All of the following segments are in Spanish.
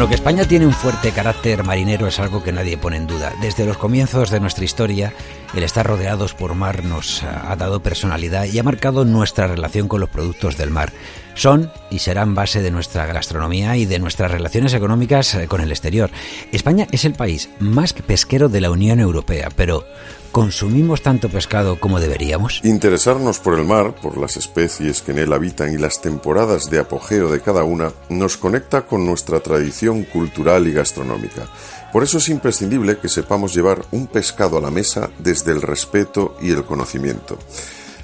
Bueno, que España tiene un fuerte carácter marinero es algo que nadie pone en duda. Desde los comienzos de nuestra historia, el estar rodeados por mar nos ha dado personalidad y ha marcado nuestra relación con los productos del mar. Son y serán base de nuestra gastronomía y de nuestras relaciones económicas eh, con el exterior. España es el país más pesquero de la Unión Europea, pero ¿Consumimos tanto pescado como deberíamos? Interesarnos por el mar, por las especies que en él habitan y las temporadas de apogeo de cada una, nos conecta con nuestra tradición cultural y gastronómica. Por eso es imprescindible que sepamos llevar un pescado a la mesa desde el respeto y el conocimiento.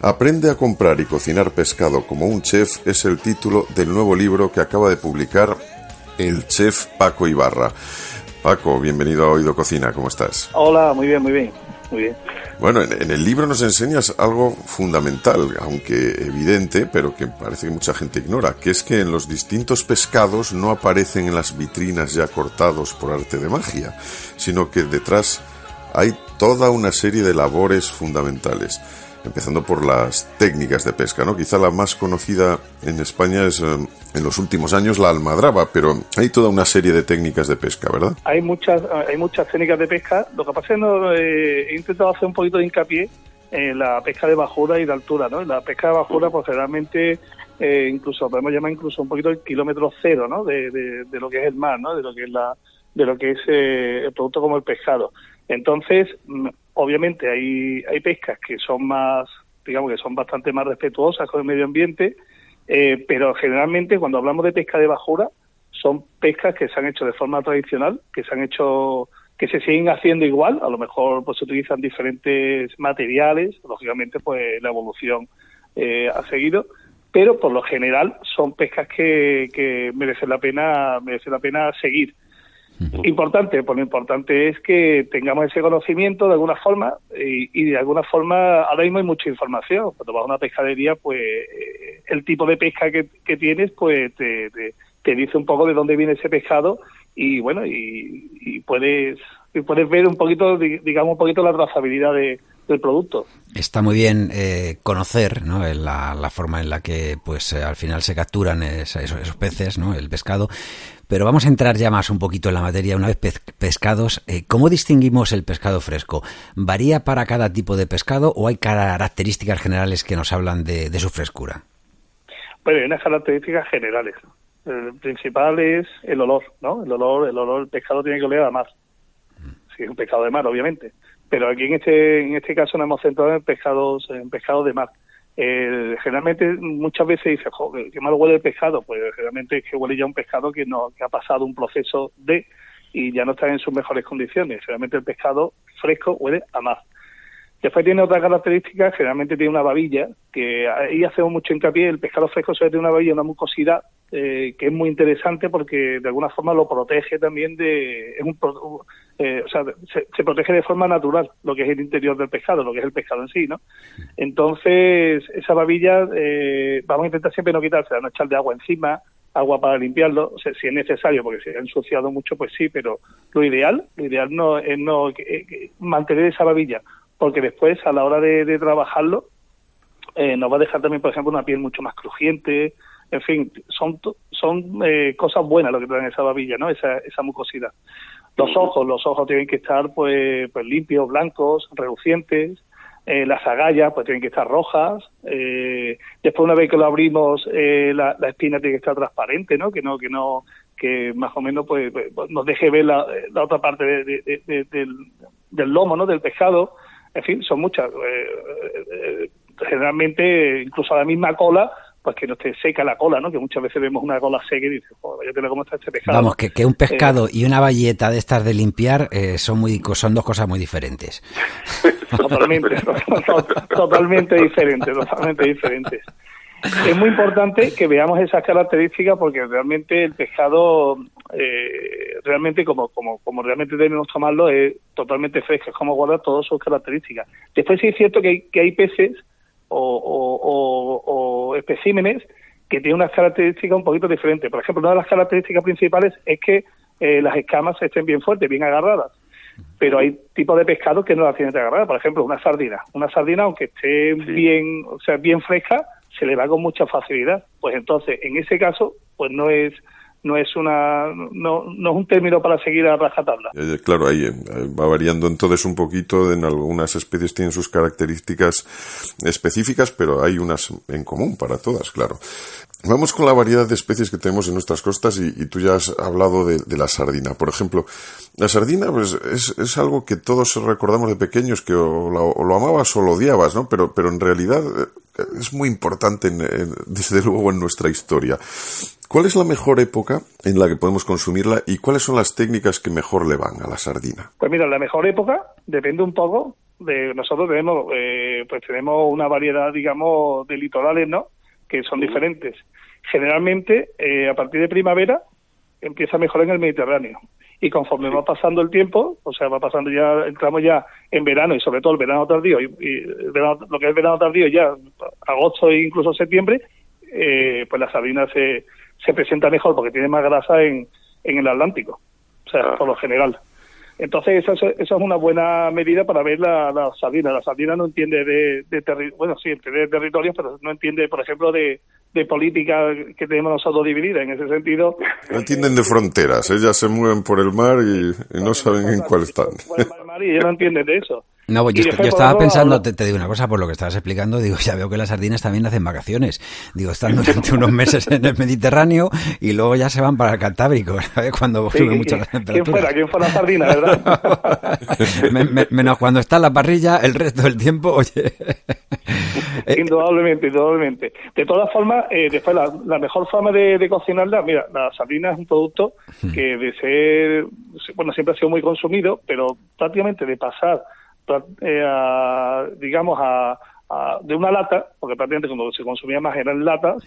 Aprende a comprar y cocinar pescado como un chef es el título del nuevo libro que acaba de publicar el chef Paco Ibarra. Paco, bienvenido a Oído Cocina, ¿cómo estás? Hola, muy bien, muy bien bien. Bueno, en, el libro nos enseñas algo fundamental, aunque evidente, pero que parece que mucha gente ignora, que es que en los distintos pescados no aparecen en las vitrinas ya cortados por arte de magia, sino que detrás hay toda una serie de labores fundamentales empezando por las técnicas de pesca, ¿no? Quizá la más conocida en España es eh, en los últimos años la almadraba, pero hay toda una serie de técnicas de pesca, ¿verdad? Hay muchas, hay muchas técnicas de pesca. Lo que pasa es que no, eh, he intentado hacer un poquito de hincapié en la pesca de bajura y de altura, ¿no? La pesca de bajura, pues generalmente eh, incluso podemos llamar incluso un poquito el kilómetro cero, ¿no? De, de, lo que es el mar, ¿no? De lo que es la de lo que es el producto como el pescado. Entonces, mm, obviamente hay, hay pescas que son más, digamos que son bastante más respetuosas con el medio ambiente, eh, pero generalmente cuando hablamos de pesca de bajura, son pescas que se han hecho de forma tradicional, que se han hecho, que se siguen haciendo igual, a lo mejor pues se utilizan diferentes materiales, lógicamente pues la evolución eh, ha seguido, pero por lo general son pescas que, que merecen la pena, merecen la pena seguir. Importante, pues lo importante es que tengamos ese conocimiento de alguna forma y, de alguna forma ahora mismo hay mucha información. Cuando vas a una pescadería, pues eh, el tipo de pesca que, tienes, pues te, te, dice un poco de dónde viene ese pescado y bueno, y, puedes puedes ver un poquito, digamos, un poquito la trazabilidad de, del producto. Está muy bien eh, conocer ¿no? la, la, forma en la que pues eh, al final se capturan esos, esos, peces, ¿no? el pescado, pero vamos a entrar ya más un poquito en la materia. Una vez pescados, eh, ¿cómo distinguimos el pescado fresco? ¿Varía para cada tipo de pescado o hay características generales que nos hablan de, su frescura? Bueno, hay unas características generales. El principal es el olor, ¿no? El olor, el olor, el pescado tiene que oler a mar. Si es un pescado de mar, obviamente. Pero aquí en este, en este caso nos hemos centrado en pescados, en pescados de mar. Eh, generalmente muchas veces dice, joder, qué mal huele el pescado. Pues generalmente es que huele ya un pescado que, no, que ha pasado un proceso de y ya no está en sus mejores condiciones. Generalmente el pescado fresco huele a más. Después tiene otra característica, generalmente tiene una babilla, que ahí hacemos mucho hincapié, el pescado fresco suele tener una babilla, una mucosidad, eh, que es muy interesante porque de alguna forma lo protege también de... Es un, eh, o sea, se, protege de forma natural lo que es el interior del pescado, lo que es el pescado en sí, ¿no? Entonces, esa babilla eh, vamos a intentar siempre no quitársela, no echarle agua encima, agua para limpiarlo, si es necesario, porque se ha ensuciado mucho, pues sí, pero lo ideal, lo ideal no es no mantener esa babilla porque después a la hora de, trabajarlo eh, nos va a dejar también, por ejemplo, una piel mucho más crujiente, en fin, son son eh, cosas buenas lo que traen esa babilla, ¿no? Esa, esa mucosidad. Los ojos, los ojos tienen que estar pues, pues limpios, blancos, relucientes, eh, las agallas pues tienen que estar rojas, eh, después una vez que lo abrimos la, espina tiene que estar transparente, ¿no? Que no, que no, que más o menos pues, pues nos deje ver la, otra parte del, del lomo, ¿no? Del pescado, en fin, son muchas. Eh, eh, generalmente, incluso a la misma cola, pues que no te seca la cola, ¿no? Que muchas veces vemos una cola seca y dices, joder, ya te cómo está este pescado. Vamos, que, que un pescado eh, y una bayeta de estas de limpiar son muy son dos cosas muy diferentes. totalmente, totalmente diferentes, totalmente diferentes. Es muy importante que veamos esas características porque realmente el pescado, eh, realmente como, como, como realmente debemos tomarlo, es totalmente fresco, es como guardar todas sus características. Después sí es cierto que hay, que hay peces o, o, especímenes que tienen unas características un poquito diferentes. Por ejemplo, una de las características principales es que eh, las escamas estén bien fuertes, bien agarradas. Pero hay tipos de pescado que no las tienen agarradas. Por ejemplo, una sardina. Una sardina, aunque esté bien, o sea, bien fresca, se le va con mucha facilidad. Pues entonces, en ese caso, pues no es no es una no, no es un término para seguir a rajatabla. Eh, claro, ahí eh, va variando entonces un poquito, en algunas especies tienen sus características específicas, pero hay unas en común para todas, claro. Vamos con la variedad de especies que tenemos en nuestras costas y, tú ya has hablado de, la sardina. Por ejemplo, la sardina pues, es, es, algo que todos recordamos de pequeños que o, lo amabas o lo odiabas, ¿no? Pero, pero en realidad eh, es muy importante desde luego en nuestra historia. ¿Cuál es la mejor época en la que podemos consumirla y cuáles son las técnicas que mejor le van a la sardina? Pues mira, la mejor época depende un poco de nosotros tenemos eh, pues tenemos una variedad digamos de litorales, ¿no? Que son diferentes. Generalmente eh, a partir de primavera empieza mejor en el Mediterráneo y conforme va pasando el tiempo, o sea, va pasando ya, entramos ya en verano y sobre todo el verano tardío, y, lo que es verano tardío ya, agosto e incluso septiembre, eh, pues la sardina se, se presenta mejor porque tiene más grasa en, en el Atlántico, o sea, ah. por lo general. Entonces, eso, es una buena medida para ver la, la sardina. La sardina no entiende de, de bueno, sí, entiende de territorios, pero no entiende, por ejemplo, de, de política que tenemos nosotros dividida. En ese sentido... No entienden de fronteras. Ellas se mueven por el mar y, no saben en cuál están. y ellos no entienden de eso. No, yo, estaba pensando, te, digo una cosa, por lo que estabas explicando, digo, ya veo que las sardinas también hacen vacaciones. Digo, están durante unos meses en el Mediterráneo y luego ya se van para el Cantábrico, ¿sabes? Cuando sube mucho la temperatura. ¿Quién fuera? ¿Quién fuera la sardina, verdad? menos cuando está en la parrilla, el resto del tiempo, oye... indudablemente, indudablemente. De todas formas, eh, después la, mejor forma de, cocinarla, mira, la sardina es un producto hmm. que de ser, bueno, siempre ha sido muy consumido, pero prácticamente de pasar eh, digamos, a, de una lata, porque prácticamente cuando se consumía más eran latas,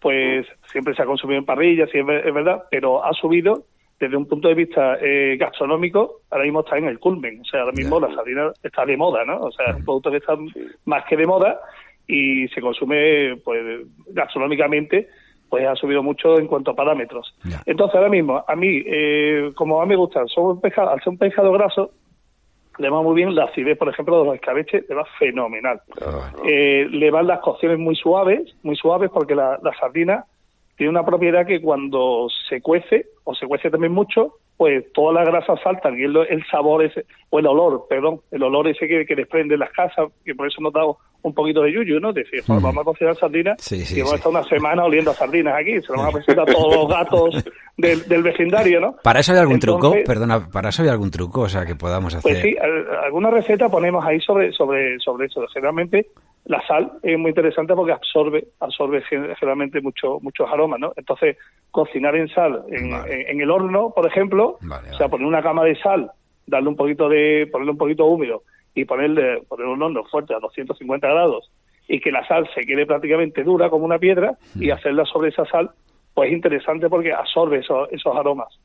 pues siempre se ha consumido en parrillas, sí es, verdad, pero ha subido desde un punto de vista eh, gastronómico, ahora mismo está en el culmen. O sea, ahora mismo la sardina está de moda, ¿no? O sea, es un producto que está más que de moda y se consume, pues, gastronómicamente, pues ha subido mucho en cuanto a parámetros. Entonces, ahora mismo, a mí, eh, como a mí me gusta, un pescado, al ser un pescado graso, le va muy bien la acidez, por ejemplo, de los escabeches, le va fenomenal. Ah, eh, le van las cocciones muy suaves, muy suaves porque la, la sardina tiene una propiedad que cuando se cuece, o se cuece también mucho, pues toda la grasa salta y el, sabor ese, o el olor, perdón, el olor ese que, que desprende las casas, que por eso nos da un poquito de yuyu, ¿no? Decir, mm. vamos a cocinar sardinas y vamos a estar una semana oliendo a sardinas aquí, se lo van a presentar a todos los gatos del, vecindario, ¿no? ¿Para eso hay algún truco? Perdona, ¿para eso hay algún truco, o sea, que podamos pues hacer? Pues sí, alguna receta ponemos ahí sobre, sobre, sobre eso. Generalmente la sal es muy interesante porque absorbe absorbe generalmente mucho, muchos aromas, ¿no? Entonces, cocinar en sal en, el horno, por ejemplo, o sea, poner una cama de sal, darle un poquito de, ponerle un poquito húmedo y ponerle, poner un horno fuerte a 250 grados y que la sal se quede prácticamente dura como una piedra y hacerla sobre esa sal, pues es interesante porque absorbe esos, esos aromas.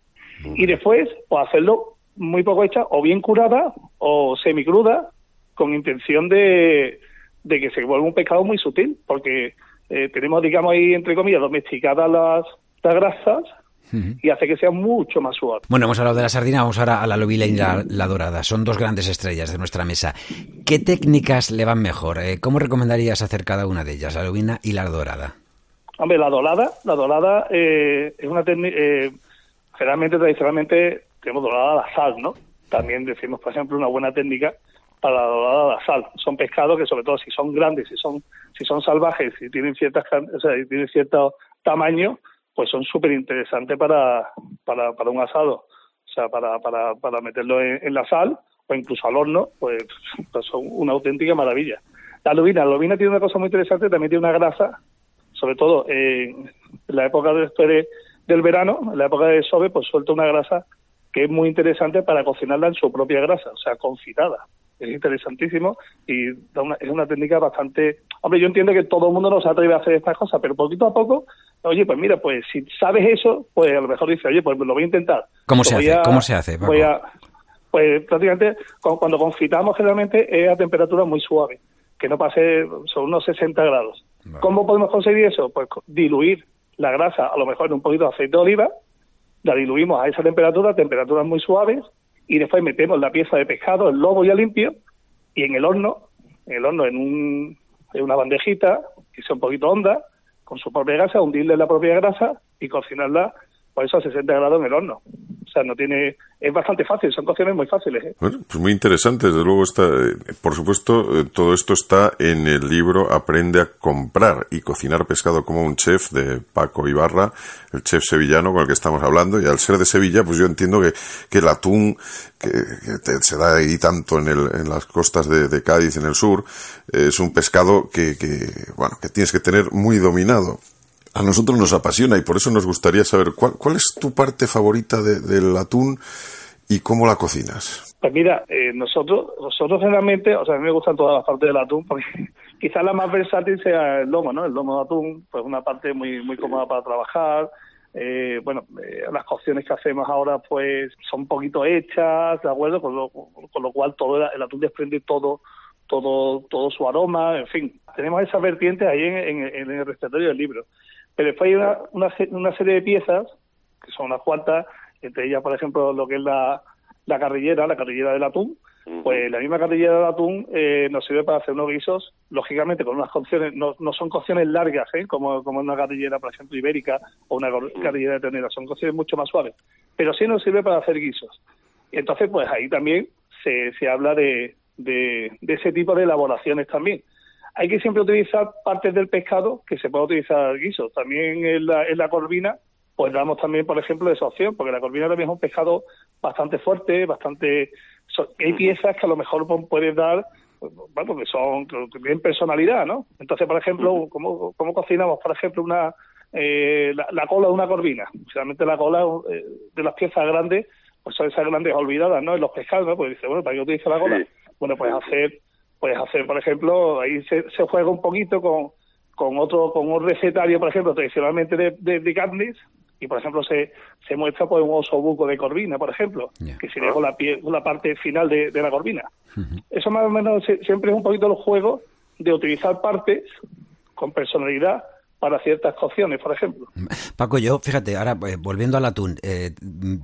Y después, pues hacerlo muy poco hecha, o bien curada o semicruda, con intención de, de que se vuelva un pescado muy sutil, porque eh, tenemos, digamos, ahí, entre comillas, domesticadas las, las grasas y hace que sea mucho más suave. Bueno, hemos hablado de la sardina, vamos ahora a la lobila y la, dorada. Son dos grandes estrellas de nuestra mesa. ¿Qué técnicas le van mejor? Eh, ¿Cómo recomendarías hacer cada una de ellas, la lobina y la dorada? Hombre, la dorada, la dorada eh, es una técnica, generalmente, tradicionalmente, tenemos dorada a la sal, ¿no? También decimos, por ejemplo, una buena técnica para la dorada la sal. Son pescados que, sobre todo, si son grandes, si son si son salvajes, si tienen ciertas, o sea, si tienen cierto tamaño, pues son súper interesantes para, para, para un asado. O sea, para, para, para meterlo en, la sal o incluso al horno, pues, pues, son una auténtica maravilla. La lubina, la lubina tiene una cosa muy interesante, también tiene una grasa, sobre todo en la época después de, del verano, en la época de sobe, pues suelta una grasa que es muy interesante para cocinarla en su propia grasa, o sea, confitada. Es interesantísimo y da una, es una técnica bastante Hombre, yo entiendo que todo el mundo no se atreve a hacer estas cosas, pero poquito a poco, oye, pues mira, pues si sabes eso, pues a lo mejor dices, oye, pues lo voy a intentar. ¿Cómo se Pues hace? ¿Cómo se hace, voy a- pues prácticamente cu- cuando confitamos generalmente es a temperatura muy suave, que no pase, son unos 60 grados. Vale. ¿Cómo podemos conseguir eso? Pues diluir la grasa, a lo mejor en un poquito de aceite de oliva, la diluimos a esa temperatura, temperaturas muy suaves, y después metemos la pieza de pescado, el lobo ya limpio, y en el horno, en el horno en, un, en una bandejita, que sea un poquito honda, con su propia grasa, hundirle la propia grasa y cocinarla por eso a 60 grados en el horno. Sea, no tiene, es bastante fácil, son cocciones muy fáciles. ¿eh? Bueno, pues muy interesante. Desde luego está, eh, por supuesto, eh, todo esto está en el libro Aprende a comprar y cocinar pescado como un chef de Paco Ibarra, el chef sevillano con el que estamos hablando. Y al ser de Sevilla, pues yo entiendo que, que el atún que, se da ahí tanto en, el, en las costas de, de Cádiz, en el sur, es un pescado que, que, bueno, que tienes que tener muy dominado. A nosotros nos apasiona y por eso nos gustaría saber cuál, cuál es tu parte favorita de- del atún y cómo la cocinas. Pues mira, eh, nosotros nosotros generalmente, o sea, a mí me gustan todas las partes del atún, porque quizás la más versátil sea el lomo, ¿no? El lomo de atún, pues una parte muy muy cómoda para trabajar. Eh, bueno, eh, las cocciones que hacemos ahora, pues son un poquito hechas, ¿de acuerdo? Con lo, con lo cual todo el, el atún desprende todo todo todo su aroma, en fin. Tenemos esas vertientes ahí en, en- en el recetario del libro. Pero después hay una, una, una serie de piezas, que son unas cuantas, entre ellas, por ejemplo, lo que es la, la carrillera, la carrillera del atún, pues la misma carrillera del atún eh, nos sirve para hacer unos guisos, lógicamente con unas cocciones, no, no son cocciones largas, ¿eh? como, como una carrillera, por ejemplo, ibérica o una carrillera de ternera, son cocciones mucho más suaves, pero sí nos sirve para hacer guisos. Entonces, pues ahí también se, se habla de, de, de ese tipo de elaboraciones también. Hay que siempre utilizar partes del pescado que se puede utilizar guisos. También en la, en la corvina, pues damos también, por ejemplo, esa opción, porque la corvina también es un pescado bastante fuerte, bastante... hay piezas que a lo mejor pues, puedes dar, bueno, que son, que tienen personalidad, ¿no? Entonces, por ejemplo, ¿cómo, cómo cocinamos, por ejemplo, una eh, la, la cola de una corvina? Realmente la cola eh, de las piezas grandes, pues son esas grandes olvidadas, ¿no? En los pescados, ¿no? Pues dice, bueno, ¿para qué utiliza la cola? Bueno, pues hacer, pues hacer, por ejemplo, ahí se, se juega un poquito con, con otro, con un recetario, por ejemplo, tradicionalmente de, de, de carnes, y por ejemplo se, se muestra pues un oso buco de corvina, por ejemplo, Ya. que sería la, pie- la parte final de, de la corvina. Eso más o menos se- siempre es un poquito el juego de utilizar partes con personalidad para ciertas cocciones, por ejemplo. Paco, yo, fíjate, ahora eh, volviendo al atún, eh,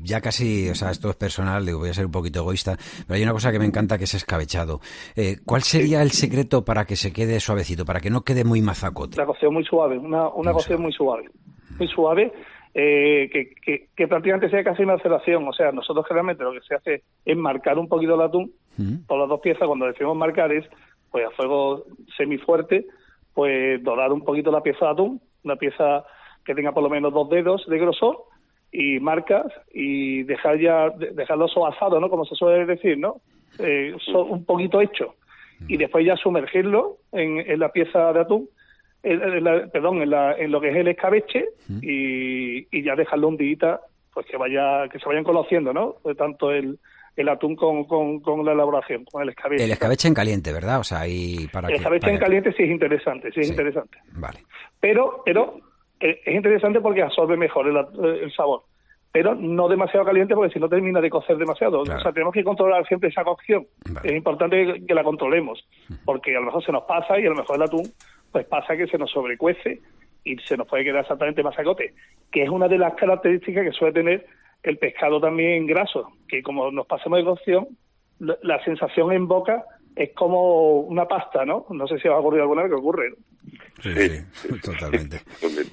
ya casi, o sea, esto es personal, digo, voy a ser un poquito egoísta, pero hay una cosa que me encanta que es escabechado. Eh, ¿Cuál sería el secreto para que se quede suavecito, para que no quede muy mazacote? La cocción muy suave, una, una Muy cocción muy suave, muy suave, eh, que, que, que prácticamente sea casi una maceración. O sea, nosotros generalmente lo que se hace es marcar un poquito el atún Mm. por las dos piezas. Cuando decimos marcar es, pues a fuego semifuerte, pues dorar un poquito la pieza de atún, una pieza que tenga por lo menos dos dedos de grosor y marcas y dejar ya de- dejarlo soazado, ¿no? Como se suele decir, ¿no? Eh, so- un poquito hecho y después ya sumergirlo en, en la pieza de atún, en- en la- perdón, en, la- en lo que es el escabeche y, y ya dejarlo un día, pues que vaya que se vayan conociendo, ¿no? Pues tanto el, el atún con, con, con la elaboración, con el escabeche. El escabeche en caliente, ¿verdad? O sea, ahí para El que... escabeche para en caliente sí es interesante, sí es Sí. interesante. Vale. Pero, pero eh, es interesante porque absorbe mejor el, at- el sabor. Pero no demasiado caliente porque si no termina de cocer demasiado. Claro. O sea, tenemos que controlar siempre esa cocción. Vale. Es importante que la controlemos porque a lo mejor se nos pasa y a lo mejor el atún pues pasa que se nos sobrecuece y se nos puede quedar exactamente masacote, que es una de las características que suele tener el pescado también graso, que como nos pasemos de cocción, la, sensación en boca es como una pasta, ¿no? No sé si os ha ocurrido alguna vez que ocurre. ¿no? Sí, sí, totalmente.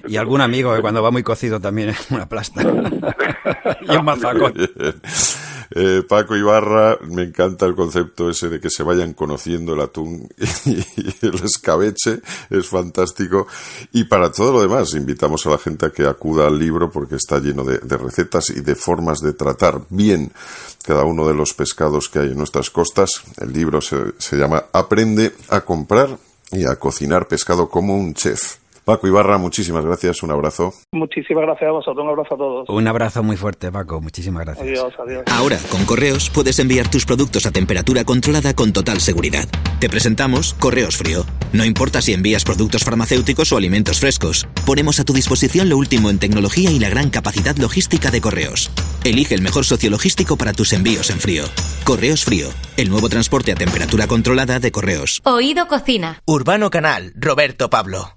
Y algún amigo que cuando va muy cocido también es una plasta. y un mazacote. Eh, Paco Ibarra, me encanta el concepto ese de que se vayan conociendo el atún y el escabeche, es fantástico. Y para todo lo demás, invitamos a la gente a que acuda al libro porque está lleno de, recetas y de formas de tratar bien cada uno de los pescados que hay en nuestras costas. El libro se llama Aprende a comprar y a cocinar pescado como un chef. Paco Ibarra, muchísimas gracias, un abrazo. Muchísimas gracias a vosotros, un abrazo a todos. Un abrazo muy fuerte, Paco. Muchísimas gracias. Adiós, adiós. Ahora, con Correos, puedes enviar tus productos a temperatura controlada con total seguridad. Te presentamos Correos Frío. No importa si envías productos farmacéuticos o alimentos frescos, ponemos a tu disposición lo último en tecnología y la gran capacidad logística de Correos. Elige el mejor socio logístico para tus envíos en frío. Correos Frío, el nuevo transporte a temperatura controlada de Correos. Oído Cocina. Urbano Canal, Roberto Pablo.